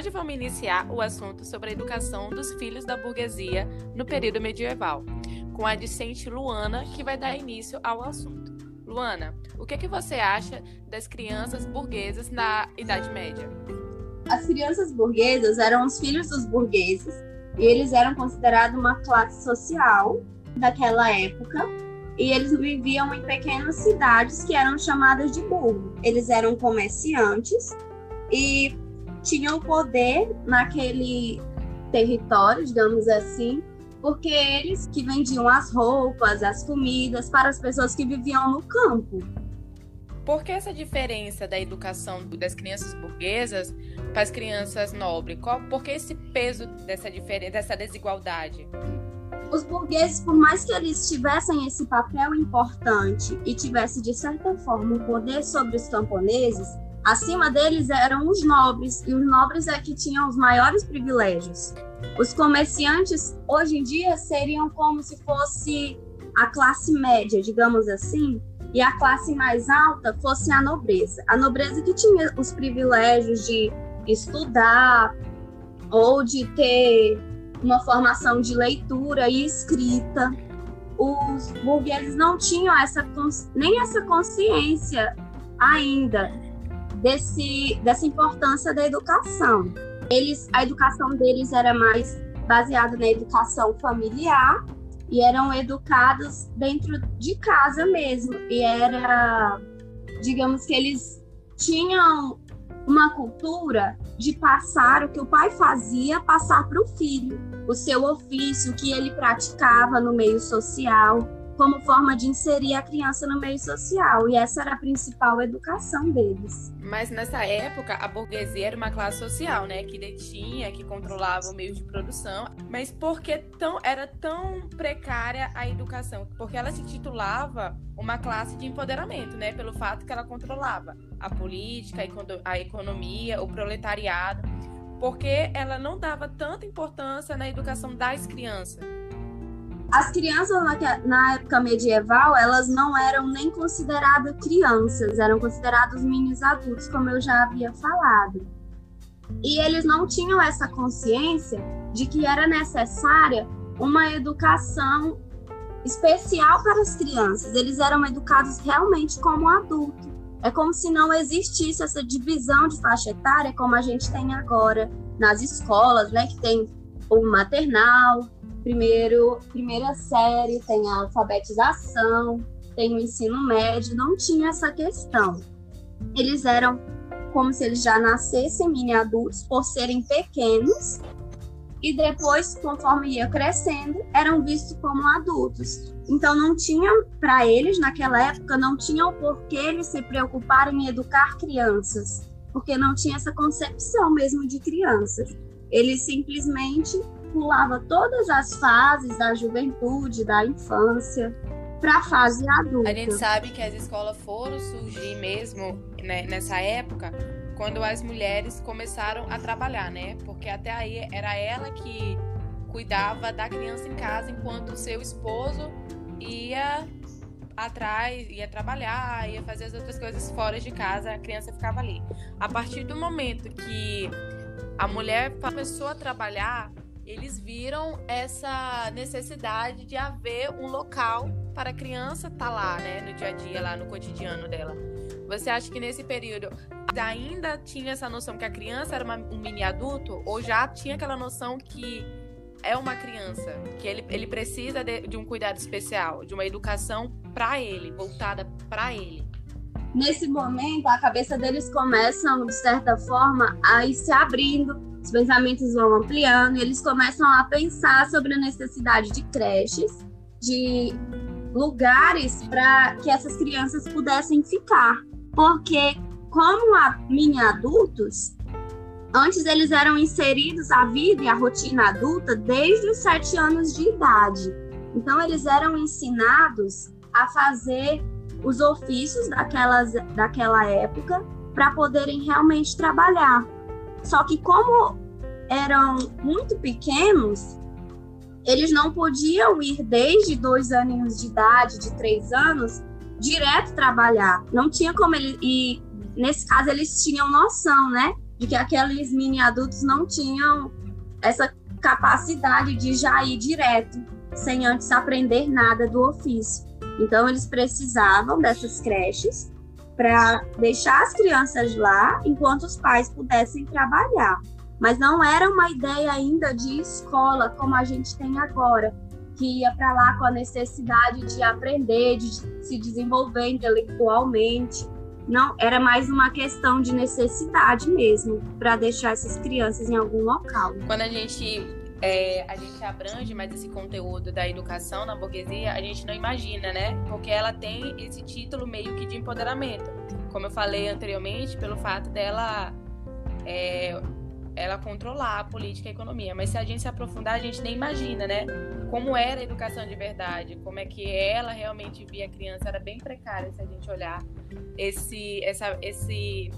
hoje vamos iniciar o assunto sobre a educação dos filhos da burguesia no período medieval, com a discente Luana, que vai dar início ao assunto. Luana, o que, é que você acha das crianças burguesas na Idade Média? As crianças burguesas eram os filhos dos burgueses e eles eram considerados uma classe social daquela época e eles viviam em pequenas cidades que eram chamadas de burgo. Eles eram comerciantes e tinham poder naquele território, digamos assim, porque eles que vendiam as roupas, as comidas para as pessoas que viviam no campo. Por que essa diferença da educação das crianças burguesas para as crianças nobres? Qual, por que esse peso dessa, diferença, dessa desigualdade? Os burgueses, por mais que eles tivessem esse papel importante e tivessem, de certa forma, o poder sobre os camponeses, acima deles eram os nobres, e os nobres é que tinham os maiores privilégios. Os comerciantes, hoje em dia, seriam como se fosse a classe média, digamos assim, e a classe mais alta fosse a nobreza. A nobreza que tinha os privilégios de estudar ou de ter uma formação de leitura e escrita. Os burgueses não tinham essa nem essa consciência ainda desse, dessa importância da educação. Eles, a educação deles era mais baseada na educação familiar e eram educados dentro de casa mesmo. E era, digamos que eles tinham uma cultura de passar o que o pai fazia, passar para o filho, o seu ofício que ele praticava no meio social como forma de inserir a criança no meio social. E essa era a principal educação deles. Mas nessa época, a burguesia era uma classe social, né? Que detinha, que controlava o meio de produção. Mas por que tão, era tão precária a educação? Porque ela se titulava uma classe de empoderamento, né? Pelo fato que ela controlava a política, a economia, o proletariado. Porque ela não dava tanta importância na educação das crianças. As crianças na, época medieval, elas não eram nem consideradas crianças, eram considerados mini adultos, como eu já havia falado. E eles não tinham essa consciência de que era necessária uma educação especial para as crianças. Eles eram educados realmente como adulto. É como se não existisse essa divisão de faixa etária como a gente tem agora nas escolas, né, que tem o maternal, primeiro, primeira série, tem a alfabetização, tem o ensino médio, não tinha essa questão. Eles eram como se eles já nascessem mini adultos por serem pequenos e depois, conforme ia crescendo, eram vistos como adultos. Então não tinha para eles naquela época não tinha o porquê eles se preocuparem em educar crianças, porque não tinha essa concepção mesmo de crianças. Eles simplesmente pulava todas as fases da juventude, da infância, para a fase adulta. A gente sabe que as escolas foram surgir mesmo né, nessa época quando as mulheres começaram a trabalhar, né? Porque até aí era ela que cuidava da criança em casa enquanto o seu esposo ia atrás, ia trabalhar, ia fazer as outras coisas fora de casa, a criança ficava ali. A partir do momento que a mulher começou a trabalhar, eles viram essa necessidade de haver um local para a criança estar tá lá, né, no dia a dia, lá no cotidiano dela. Você acha que nesse período ainda tinha essa noção que a criança era uma, um mini adulto ou já tinha aquela noção que é uma criança, que ele, ele precisa de, de um cuidado especial, de uma educação para ele, voltada para ele? Nesse momento, a cabeça deles começam, de certa forma, a ir se abrindo os pensamentos vão ampliando e eles começam a pensar sobre a necessidade de creches, de lugares para que essas crianças pudessem ficar. Porque, como a mini adultos, antes eles eram inseridos à vida e à rotina adulta desde os sete anos de idade. Então, eles eram ensinados a fazer os ofícios daquelas, daquela época para poderem realmente trabalhar. Só que como eram muito pequenos, eles não podiam ir desde dois aninhos de idade, de três anos, direto trabalhar. Não tinha como ele e nesse caso eles tinham noção, né, de que aqueles mini adultos não tinham essa capacidade de já ir direto, sem antes aprender nada do ofício. Então, eles precisavam dessas creches para deixar as crianças lá enquanto os pais pudessem trabalhar. Mas não era uma ideia ainda de escola como a gente tem agora, que ia para lá com a necessidade de aprender, de se desenvolver intelectualmente. Não, era mais uma questão de necessidade mesmo, para deixar essas crianças em algum local. Quando a gente é, a gente abrange mais esse conteúdo da educação na burguesia, a gente não imagina, né? Porque ela tem esse título meio que de empoderamento. Como eu falei anteriormente, pelo fato dela é, ela controlar a política e a economia. Mas se a gente se aprofundar, a gente nem imagina, né? Como era a educação de verdade, como é que ela realmente via a criança, era bem precária se a gente olhar esse, essa, esse,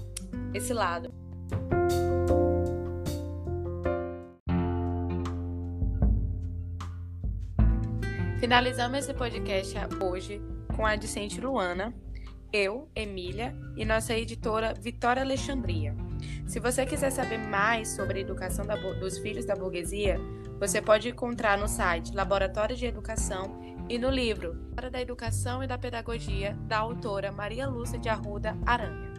esse lado. Finalizamos esse podcast hoje com a discente Luana, eu, Emília, e nossa editora Vitória Alexandria. Se você quiser saber mais sobre a educação da, dos filhos da burguesia, você pode encontrar no site Laboratório de Educação e no livro Hora da Educação e da Pedagogia, da autora Maria Lúcia de Arruda Aranha.